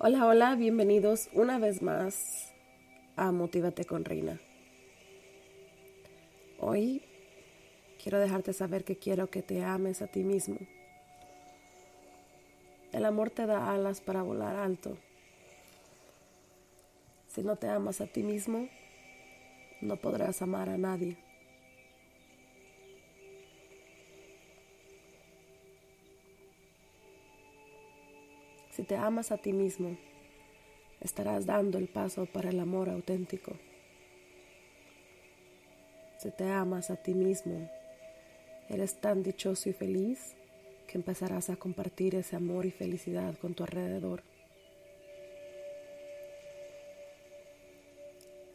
Hola, hola, bienvenidos una vez más a Motívate con Reina. Hoy quiero dejarte saber que quiero que te ames a ti mismo. El amor te da alas para volar alto. Si no te amas a ti mismo, no podrás amar a nadie. Si te amas a ti mismo, estarás dando el paso para el amor auténtico. Si te amas a ti mismo, eres tan dichoso y feliz que empezarás a compartir ese amor y felicidad con tu alrededor.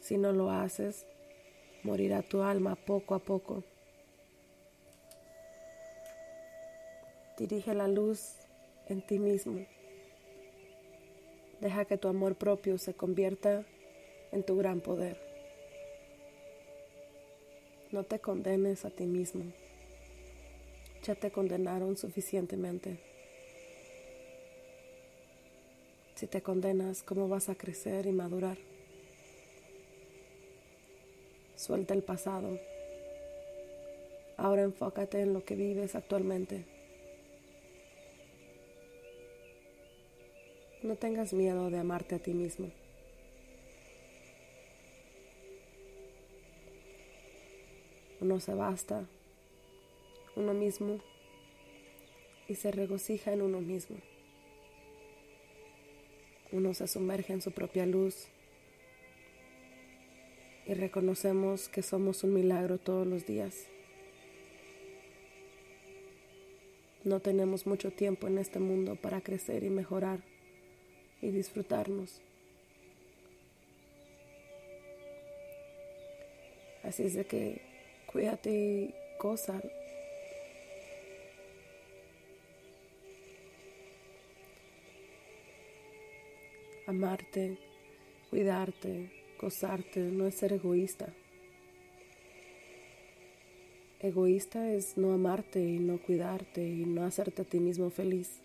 Si no lo haces, morirá tu alma poco a poco. Dirige la luz en ti mismo. Deja que tu amor propio se convierta en tu gran poder. No te condenes a ti mismo. Ya te condenaron suficientemente. Si te condenas, ¿cómo vas a crecer y madurar? Suelta el pasado. Ahora enfócate en lo que vives actualmente. No tengas miedo de amarte a ti mismo. Uno se basta, uno mismo, y se regocija en uno mismo. Uno se sumerge en su propia luz y reconocemos que somos un milagro todos los días. No tenemos mucho tiempo en este mundo para crecer y mejorar y disfrutarnos. Así es de que cuídate y goza. Amarte, cuidarte, gozarte, no es ser egoísta. Egoísta es no amarte y no cuidarte y no hacerte a ti mismo feliz.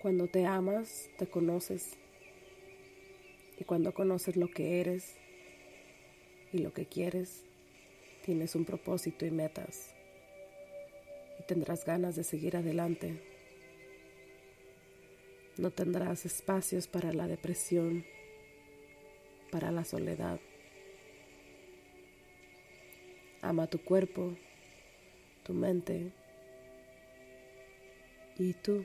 Cuando te amas, te conoces. Y cuando conoces lo que eres y lo que quieres, tienes un propósito y metas. Y tendrás ganas de seguir adelante. No tendrás espacios para la depresión, para la soledad. Ama tu cuerpo, tu mente y tú